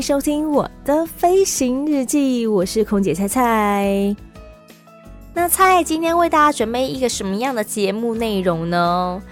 收听我的飞行日记，我是空姐菜菜。那菜今天为大家准备一个什么样的节目内容呢？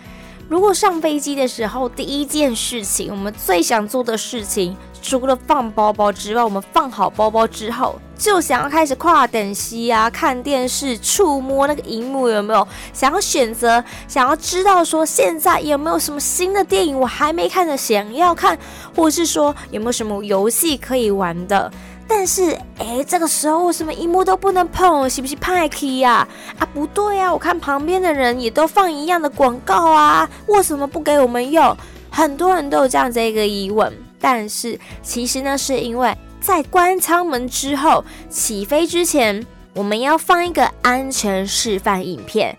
如果上飞机的时候，第一件事情，我们最想做的事情，除了放包包之外，我们放好包包之后，就想要开始跨等息啊，看电视，触摸那个荧幕有没有？想要选择，想要知道说现在有没有什么新的电影我还没看的，想要看，或是说有没有什么游戏可以玩的。但是，哎，这个时候为什么荧幕都不能碰？是不是派 k 呀？啊，不对啊！我看旁边的人也都放一样的广告啊，为什么不给我们用？很多人都有这样子一个疑问。但是，其实呢，是因为在关舱门之后，起飞之前，我们要放一个安全示范影片。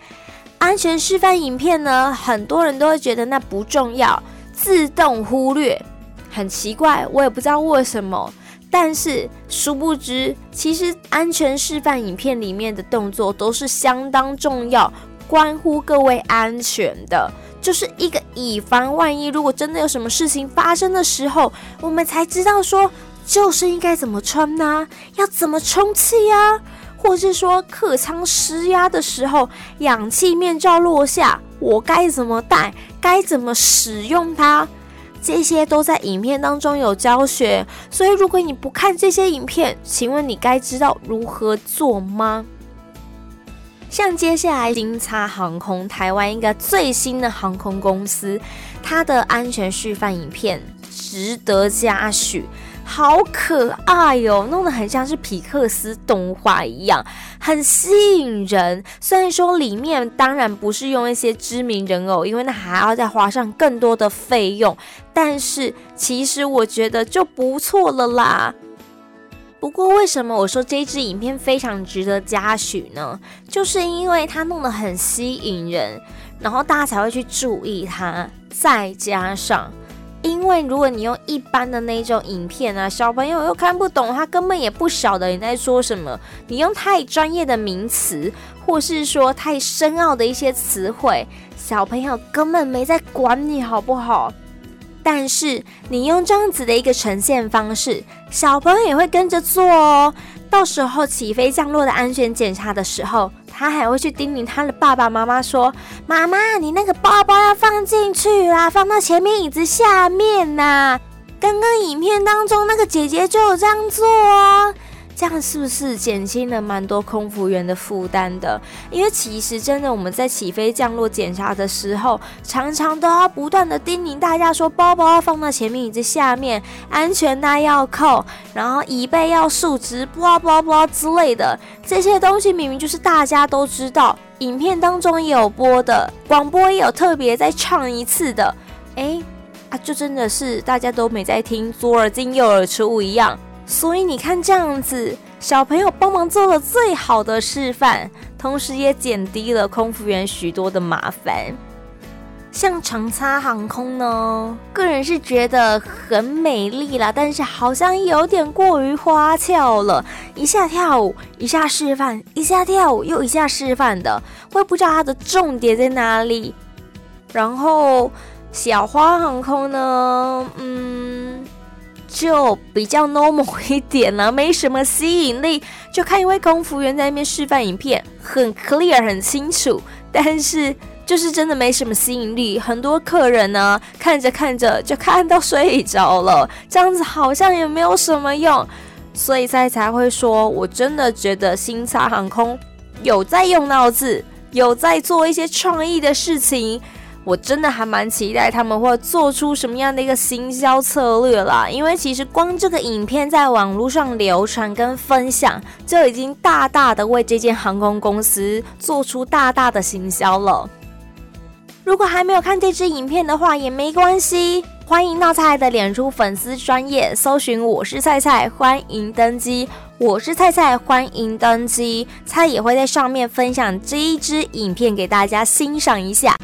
安全示范影片呢，很多人都会觉得那不重要，自动忽略。很奇怪，我也不知道为什么。但是殊不知，其实安全示范影片里面的动作都是相当重要，关乎各位安全的。就是一个以防万一，如果真的有什么事情发生的时候，我们才知道说，就是应该怎么穿呢？要怎么充气呀？或是说客舱失压的时候，氧气面罩落下，我该怎么戴？该怎么使用它？这些都在影片当中有教学，所以如果你不看这些影片，请问你该知道如何做吗？像接下来金叉航空台湾一个最新的航空公司，它的安全示范影片值得嘉许。好可爱哟，弄得很像是皮克斯动画一样，很吸引人。虽然说里面当然不是用一些知名人偶，因为那还要再花上更多的费用，但是其实我觉得就不错了啦。不过为什么我说这支影片非常值得嘉许呢？就是因为它弄得很吸引人，然后大家才会去注意它，再加上。因为如果你用一般的那种影片啊，小朋友又看不懂，他根本也不晓得你在说什么。你用太专业的名词，或是说太深奥的一些词汇，小朋友根本没在管你好不好？但是你用这样子的一个呈现方式，小朋友也会跟着做哦。到时候起飞降落的安全检查的时候，他还会去叮咛他的爸爸妈妈说：“妈妈，你那个包包要放进去啦，放到前面椅子下面呐。”刚刚影片当中那个姐姐就有这样做哦。这样是不是减轻了蛮多空服员的负担的？因为其实真的我们在起飞降落检查的时候，常常都要不断的叮咛大家说，包包要放到前面椅子下面，安全带要扣，然后椅背要竖直，不啦不啦不啦之类的这些东西，明明就是大家都知道，影片当中也有播的，广播也有特别再唱一次的，哎，啊，就真的是大家都没在听，左耳进右耳出一样。所以你看，这样子小朋友帮忙做了最好的示范，同时也减低了空服员许多的麻烦。像长差航空呢，个人是觉得很美丽啦，但是好像有点过于花俏了，一下跳舞，一下示范，一下跳舞又一下示范的，会不知道它的重点在哪里。然后小花航空呢，嗯。就比较 normal 一点了，没什么吸引力。就看一位空服员在那边示范影片，很 clear 很清楚，但是就是真的没什么吸引力。很多客人呢，看着看着就看到睡着了，这样子好像也没有什么用。所以才才会说，我真的觉得星叉航空有在用脑子，有在做一些创意的事情。我真的还蛮期待他们会做出什么样的一个行销策略啦，因为其实光这个影片在网络上流传跟分享，就已经大大的为这间航空公司做出大大的行销了。如果还没有看这支影片的话，也没关系，欢迎到菜的脸书粉丝专业搜寻我是菜菜，欢迎登机。我是菜菜，欢迎登机。菜也会在上面分享这一支影片给大家欣赏一下。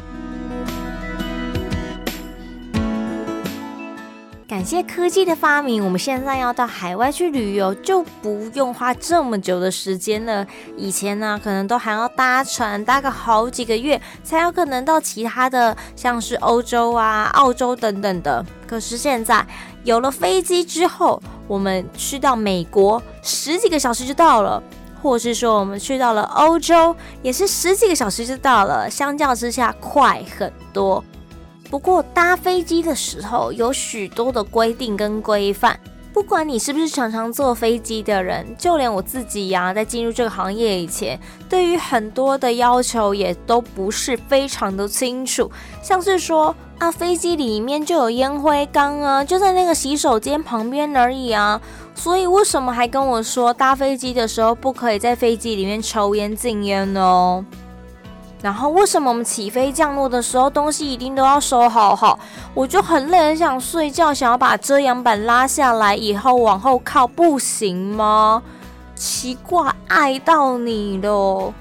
谢科技的发明，我们现在要到海外去旅游就不用花这么久的时间了。以前呢，可能都还要搭船，搭个好几个月才有可能到其他的，像是欧洲啊、澳洲等等的。可是现在有了飞机之后，我们去到美国十几个小时就到了，或是说我们去到了欧洲也是十几个小时就到了，相较之下快很多。不过搭飞机的时候有许多的规定跟规范，不管你是不是常常坐飞机的人，就连我自己呀、在进入这个行业以前，对于很多的要求也都不是非常的清楚，像是说啊，飞机里面就有烟灰缸啊，就在那个洗手间旁边而已啊，所以为什么还跟我说搭飞机的时候不可以在飞机里面抽烟禁烟呢？然后为什么我们起飞降落的时候东西一定都要收好好？我就很累，很想睡觉，想要把遮阳板拉下来以后往后靠，不行吗？奇怪，爱到你了。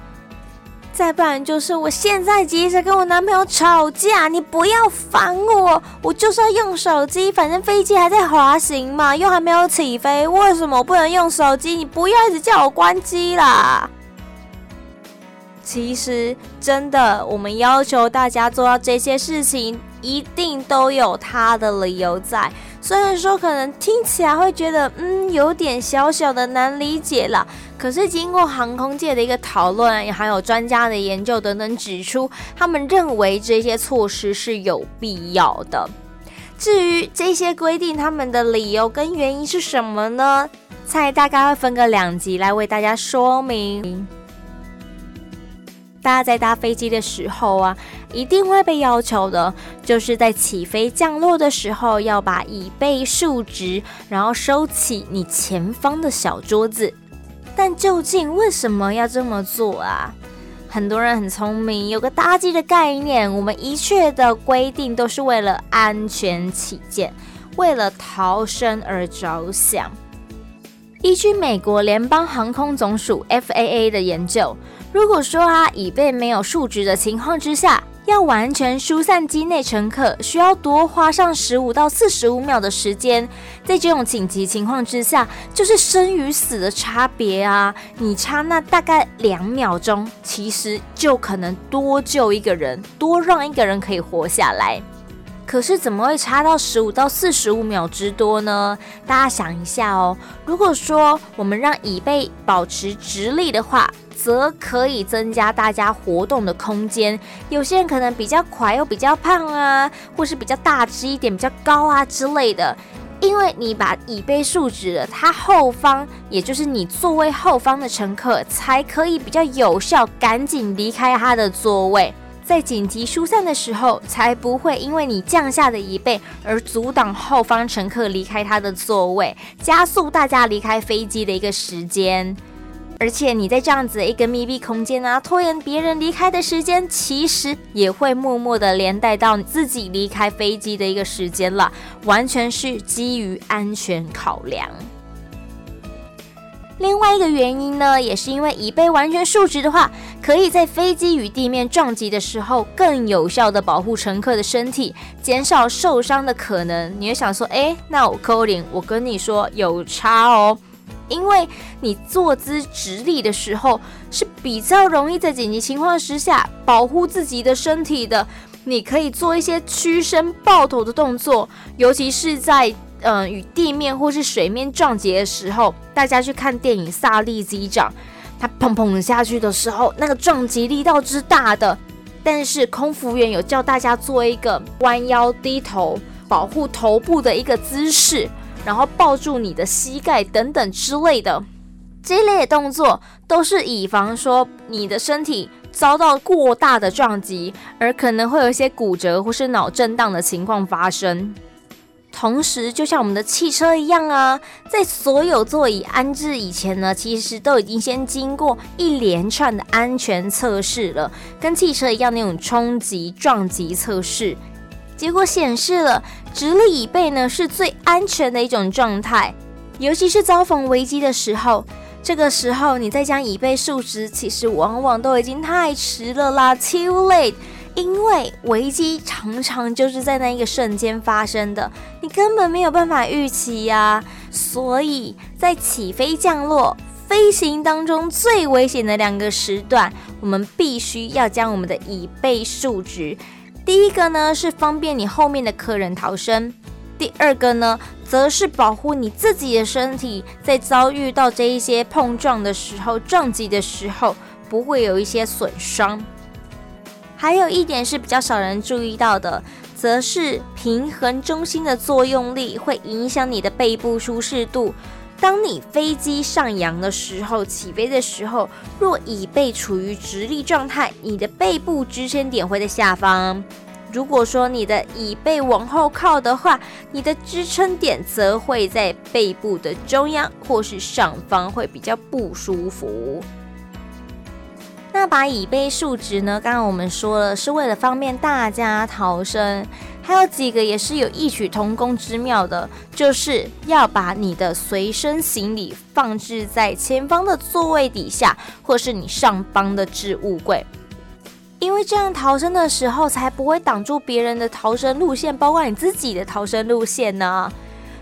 再不然就是我现在急着跟我男朋友吵架，你不要烦我，我就是要用手机，反正飞机还在滑行嘛，又还没有起飞，为什么我不能用手机？你不要一直叫我关机啦。其实，真的，我们要求大家做到这些事情，一定都有他的理由在。虽然说可能听起来会觉得，嗯，有点小小的难理解了。可是经过航空界的一个讨论，还有专家的研究等等指出，他们认为这些措施是有必要的。至于这些规定，他们的理由跟原因是什么呢？菜大概会分个两集来为大家说明。大家在搭飞机的时候啊，一定会被要求的，就是在起飞降落的时候要把椅背竖直，然后收起你前方的小桌子。但究竟为什么要这么做啊？很多人很聪明，有个搭机的概念。我们一切的规定都是为了安全起见，为了逃生而着想。依据美国联邦航空总署 FAA 的研究。如果说啊，椅背没有竖直的情况之下，要完全疏散机内乘客，需要多花上十五到四十五秒的时间。在这种紧急情况之下，就是生与死的差别啊！你差那大概两秒钟，其实就可能多救一个人，多让一个人可以活下来。可是怎么会差到十五到四十五秒之多呢？大家想一下哦。如果说我们让椅背保持直立的话，则可以增加大家活动的空间。有些人可能比较快又比较胖啊，或是比较大只一点、比较高啊之类的。因为你把椅背竖直了，它后方，也就是你座位后方的乘客，才可以比较有效赶紧离开他的座位。在紧急疏散的时候，才不会因为你降下的椅背而阻挡后方乘客离开他的座位，加速大家离开飞机的一个时间。而且你在这样子的一个密闭空间啊，拖延别人离开的时间，其实也会默默的连带到自己离开飞机的一个时间了，完全是基于安全考量。另外一个原因呢，也是因为椅背完全竖直的话，可以在飞机与地面撞击的时候，更有效的保护乘客的身体，减少受伤的可能。你会想说，诶，那我扣零，我跟你说有差哦。因为你坐姿直立的时候是比较容易在紧急情况之下保护自己的身体的，你可以做一些屈身抱头的动作，尤其是在嗯、与地面或是水面撞击的时候，大家去看电影《萨利机长》，他砰砰下去的时候，那个撞击力道之大的，但是空服员有叫大家做一个弯腰低头保护头部的一个姿势。然后抱住你的膝盖等等之类的，这类的动作都是以防说你的身体遭到过大的撞击，而可能会有一些骨折或是脑震荡的情况发生。同时，就像我们的汽车一样啊，在所有座椅安置以前呢，其实都已经先经过一连串的安全测试了，跟汽车一样那种冲击撞击测试。结果显示了，直立椅背呢是最安全的一种状态，尤其是遭逢危机的时候，这个时候你再将椅背竖直，其实往往都已经太迟了啦，too late。因为危机常常就是在那一个瞬间发生的，你根本没有办法预期呀。所以在起飞、降落、飞行当中最危险的两个时段，我们必须要将我们的椅背竖直。第一个呢是方便你后面的客人逃生，第二个呢则是保护你自己的身体，在遭遇到这一些碰撞的时候、撞击的时候，不会有一些损伤。还有一点是比较少人注意到的，则是平衡中心的作用力会影响你的背部舒适度。当你飞机上扬的时候，起飞的时候，若椅背处于直立状态，你的背部支撑点会在下方；如果说你的椅背往后靠的话，你的支撑点则会在背部的中央或是上方，会比较不舒服。那把椅背竖直呢？刚刚我们说了，是为了方便大家逃生。还有几个也是有异曲同工之妙的，就是要把你的随身行李放置在前方的座位底下，或是你上方的置物柜，因为这样逃生的时候才不会挡住别人的逃生路线，包括你自己的逃生路线呢。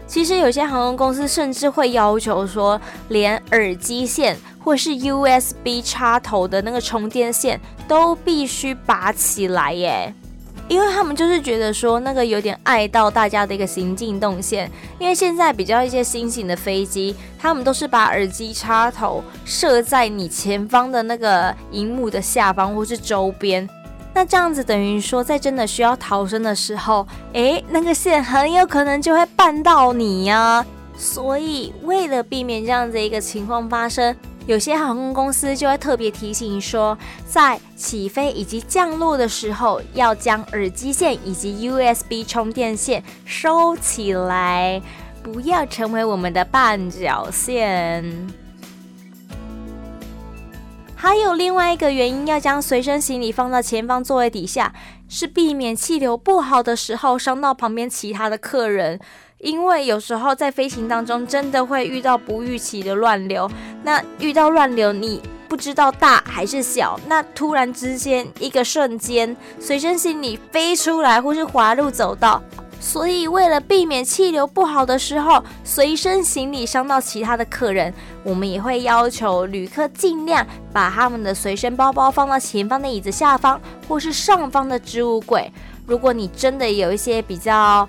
其实有些航空公司甚至会要求说，连耳机线。或是 USB 插头的那个充电线都必须拔起来耶，因为他们就是觉得说那个有点碍到大家的一个行进动线。因为现在比较一些新型的飞机，他们都是把耳机插头设在你前方的那个荧幕的下方或是周边，那这样子等于说在真的需要逃生的时候，诶，那个线很有可能就会绊到你呀。所以为了避免这样子一个情况发生。有些航空公司就会特别提醒说，在起飞以及降落的时候，要将耳机线以及 USB 充电线收起来，不要成为我们的绊脚线。还有另外一个原因，要将随身行李放到前方座位底下，是避免气流不好的时候伤到旁边其他的客人。因为有时候在飞行当中，真的会遇到不预期的乱流。那遇到乱流，你不知道大还是小。那突然之间，一个瞬间，随身行李飞出来，或是滑入走道。所以为了避免气流不好的时候，随身行李伤到其他的客人，我们也会要求旅客尽量把他们的随身包包放到前方的椅子下方，或是上方的置物柜。如果你真的有一些比较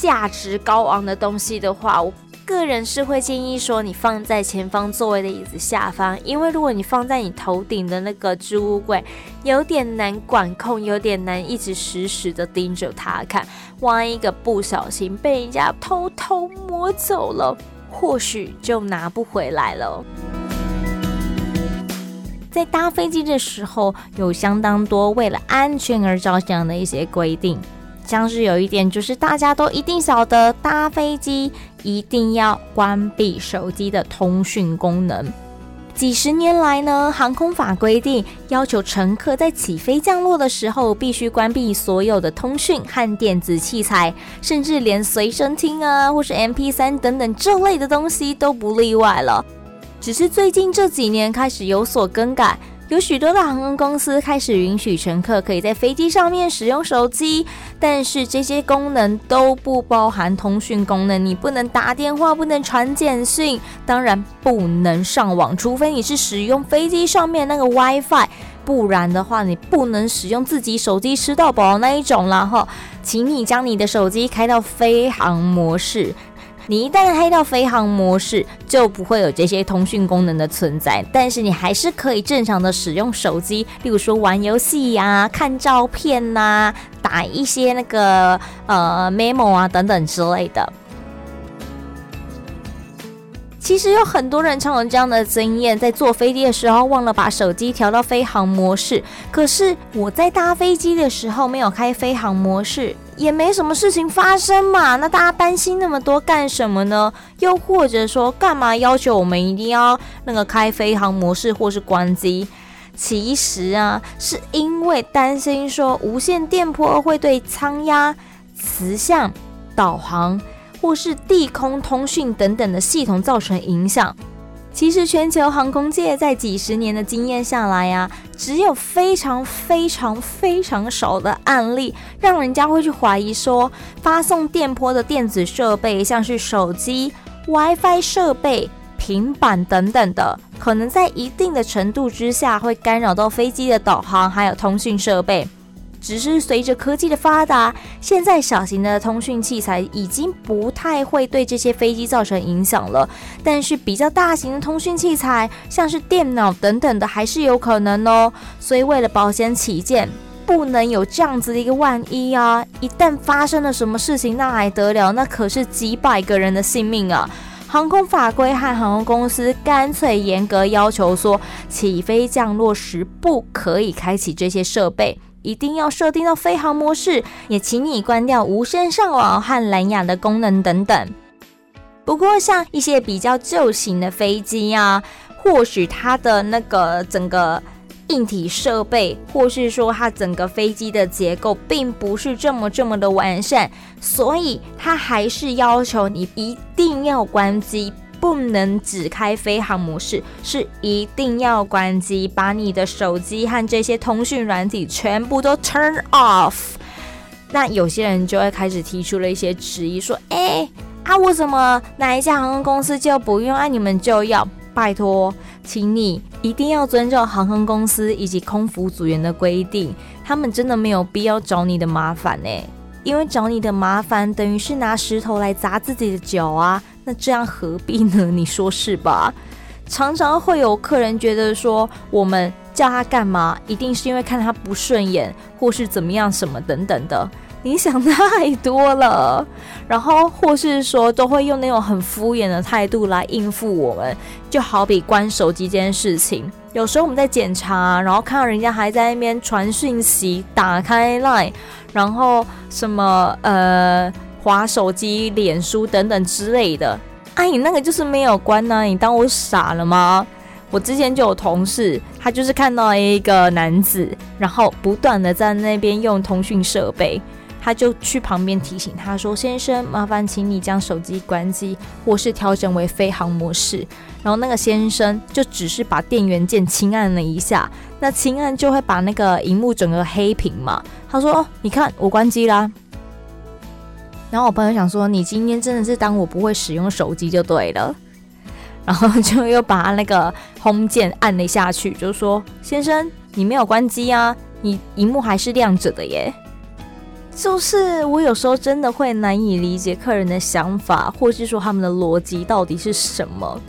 价值高昂的东西的话，我个人是会建议说，你放在前方座位的椅子下方，因为如果你放在你头顶的那个置物柜，有点难管控，有点难一直实时的盯着它看，万一个不小心被人家偷偷摸走了，或许就拿不回来了。在搭飞机的时候，有相当多为了安全而着想的一些规定。像是有一点，就是大家都一定晓得，搭飞机一定要关闭手机的通讯功能。几十年来呢，航空法规定要求乘客在起飞降落的时候，必须关闭所有的通讯和电子器材，甚至连随身听啊，或是 MP3 等等这类的东西都不例外了。只是最近这几年开始有所更改。有许多的航空公司开始允许乘客可以在飞机上面使用手机，但是这些功能都不包含通讯功能。你不能打电话，不能传简讯，当然不能上网，除非你是使用飞机上面那个 WiFi，不然的话你不能使用自己手机吃到饱那一种啦哈。请你将你的手机开到飞航模式。你一旦开到飞航模式，就不会有这些通讯功能的存在。但是你还是可以正常的使用手机，例如说玩游戏呀、看照片呐、打一些那个呃 memo 啊等等之类的。其实有很多人常有这样的经验，在坐飞机的时候忘了把手机调到飞航模式。可是我在搭飞机的时候没有开飞航模式。也没什么事情发生嘛，那大家担心那么多干什么呢？又或者说，干嘛要求我们一定要那个开飞航模式或是关机？其实啊，是因为担心说无线电波会对舱压、磁向、导航或是地空通讯等等的系统造成影响。其实全球航空界在几十年的经验下来呀、啊，只有非常非常非常少的案例，让人家会去怀疑说，发送电波的电子设备，像是手机、WiFi 设备、平板等等的，可能在一定的程度之下会干扰到飞机的导航还有通讯设备。只是随着科技的发达，现在小型的通讯器材已经不太会对这些飞机造成影响了。但是比较大型的通讯器材，像是电脑等等的，还是有可能哦。所以为了保险起见，不能有这样子的一个万一啊！一旦发生了什么事情，那还得了？那可是几百个人的性命啊！航空法规和航空公司干脆严格要求说，起飞降落时不可以开启这些设备。一定要设定到飞航模式，也请你关掉无线上网和蓝牙的功能等等。不过，像一些比较旧型的飞机啊，或许它的那个整个硬体设备，或是说它整个飞机的结构，并不是这么这么的完善，所以它还是要求你一定要关机。不能只开飞航模式，是一定要关机，把你的手机和这些通讯软体全部都 turn off。那有些人就会开始提出了一些质疑，说：“哎，啊，我怎么哪一家航空公司就不用，啊你们就要？拜托，请你一定要遵照航空公司以及空服组员的规定，他们真的没有必要找你的麻烦呢，因为找你的麻烦等于是拿石头来砸自己的脚啊。”那这样何必呢？你说是吧？常常会有客人觉得说，我们叫他干嘛，一定是因为看他不顺眼，或是怎么样什么等等的。你想 太多了。然后或是说，都会用那种很敷衍的态度来应付我们。就好比关手机这件事情，有时候我们在检查，然后看到人家还在那边传讯息，打开 Line，然后什么呃。滑手机、脸书等等之类的，哎，你那个就是没有关呢、你当我傻了吗？我之前就有同事，他就是看到一个男子，然后不断的在那边用通讯设备，他就去旁边提醒他说：“先生，麻烦请你将手机关机，或是调整为飞航模式。”然后那个先生就只是把电源键轻按了一下，那轻按就会把那个荧幕整个黑屏嘛。他说：“哦，你看我关机啦。”然后我朋友想说，你今天真的是当我不会使用手机就对了，然后就又把那个 home 键按了下去，就说：“先生，你没有关机啊，你荧幕还是亮着的耶。”就是我有时候真的会难以理解客人的想法，或是说他们的逻辑到底是什么。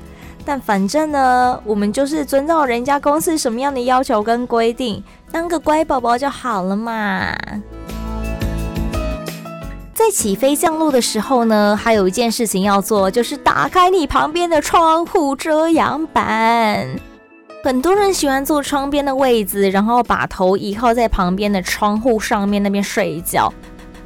但反正呢，我们就是遵照人家公司什么样的要求跟规定，当个乖宝宝就好了嘛。在起飞降落的时候呢，还有一件事情要做，就是打开你旁边的窗户遮阳板。很多人喜欢坐窗边的位置，然后把头倚靠在旁边的窗户上面那边睡觉。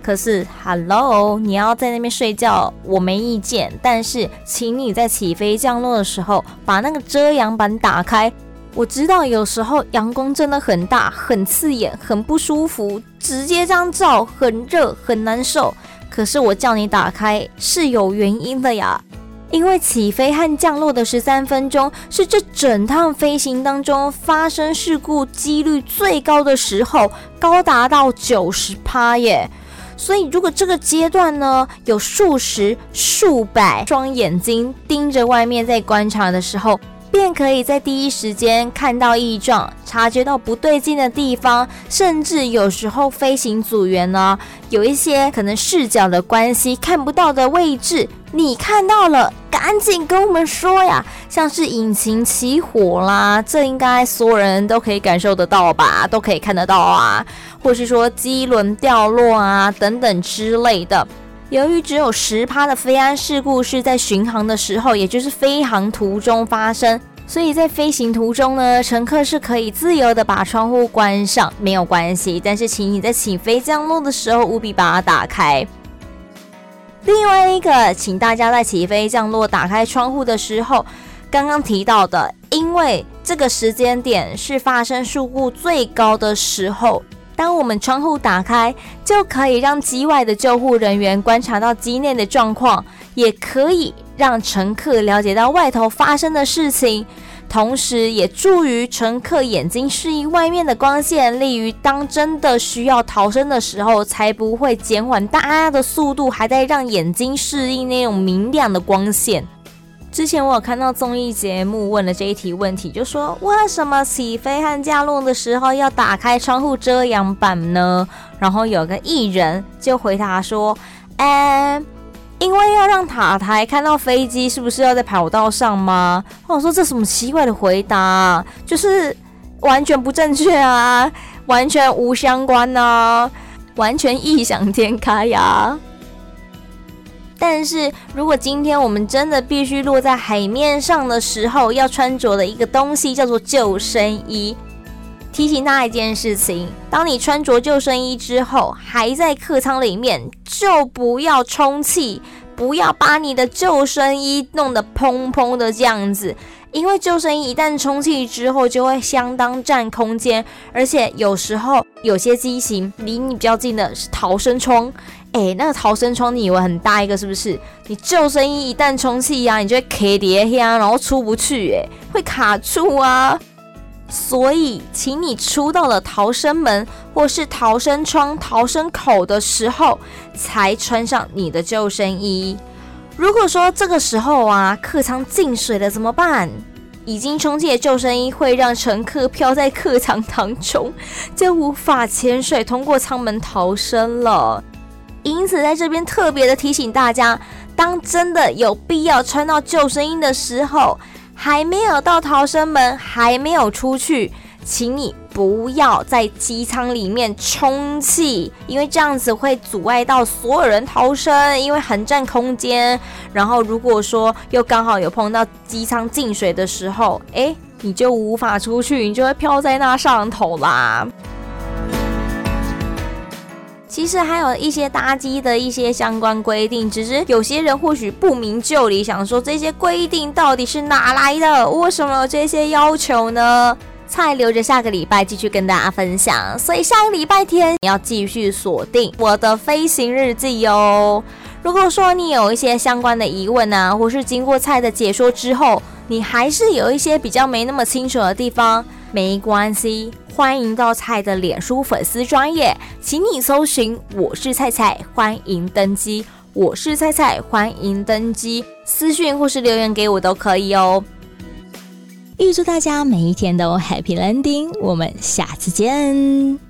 可是，Hello，你要在那边睡觉，我没意见。但是，请你在起飞降落的时候把那个遮阳板打开。我知道有时候阳光真的很大，很刺眼，很不舒服，直接这样照很热，很难受。可是我叫你打开是有原因的呀，因为起飞和降落的十三分钟是这整趟飞行当中发生事故几率最高的时候，高达到九十趴耶。所以如果这个阶段呢，有数十、数百双眼睛盯着外面在观察的时候。便可以在第一时间看到异状，察觉到不对劲的地方，甚至有时候飞行组员呢，有一些可能视角的关系看不到的位置，你看到了，赶紧跟我们说呀！像是引擎起火啦，这应该所有人都可以感受得到吧，都可以看得到啊，或是说机轮掉落啊等等之类的。由于只有十趴的飞安事故是在巡航的时候，也就是飞航途中发生，所以在飞行途中呢，乘客是可以自由的把窗户关上，没有关系。但是，请你在起飞降落的时候务必把它打开。另外一个，请大家在起飞降落打开窗户的时候，刚刚提到的，因为这个时间点是发生事故最高的时候。当我们窗户打开，就可以让机外的救护人员观察到机内的状况，也可以让乘客了解到外头发生的事情，同时也助于乘客眼睛适应外面的光线，利于当真的需要逃生的时候，才不会减缓大家的速度，还在让眼睛适应那种明亮的光线。之前我有看到综艺节目问了这一题问题，就说为什么起飞和降落的时候要打开窗户遮阳板呢？然后有个艺人就回答说：“哎，因为要让塔台看到飞机是不是要在跑道上吗？”我说这什么奇怪的回答，就是完全不正确啊，完全无相关啊，完全异想天开呀。但是如果今天我们真的必须落在海面上的时候，要穿着的一个东西叫做救生衣。提醒大家一件事情：当你穿着救生衣之后，还在客舱里面，就不要充气，不要把你的救生衣弄得砰砰的这样子，因为救生衣一旦充气之后，就会相当占空间，而且有时候有些机型离你比较近的是逃生窗。哎，那个逃生窗，你以为很大一个是不是？你救生衣一旦充气呀，你就会卡在呀，然后出不去，哎，会卡住啊。所以，请你出到了逃生门或是逃生窗、逃生口的时候，才穿上你的救生衣。如果说这个时候啊，客舱进水了怎么办？已经充气的救生衣会让乘客飘在客舱当中，就无法潜水通过舱门逃生了。因此，在这边特别的提醒大家，当真的有必要穿到救生衣的时候，还没有到逃生门，还没有出去，请你不要在机舱里面充气，因为这样子会阻碍到所有人逃生，因为很占空间。然后，如果说又刚好有碰到机舱进水的时候，诶，你就无法出去，你就会飘在那上头啦。其实还有一些搭机的一些相关规定，只是有些人或许不明就里，想说这些规定到底是哪来的？为什么有这些要求呢？菜留着下个礼拜继续跟大家分享。所以下个礼拜天你要继续锁定我的飞行日记哦。如果说你有一些相关的疑问啊，或是经过菜的解说之后，你还是有一些比较没那么清楚的地方，没关系。欢迎到菜的脸书粉丝专页，请你搜寻“我是菜菜”，欢迎登机。我是菜菜，欢迎登机。私讯或是留言给我都可以哦。预祝大家每一天都 Happy Landing，我们下次见。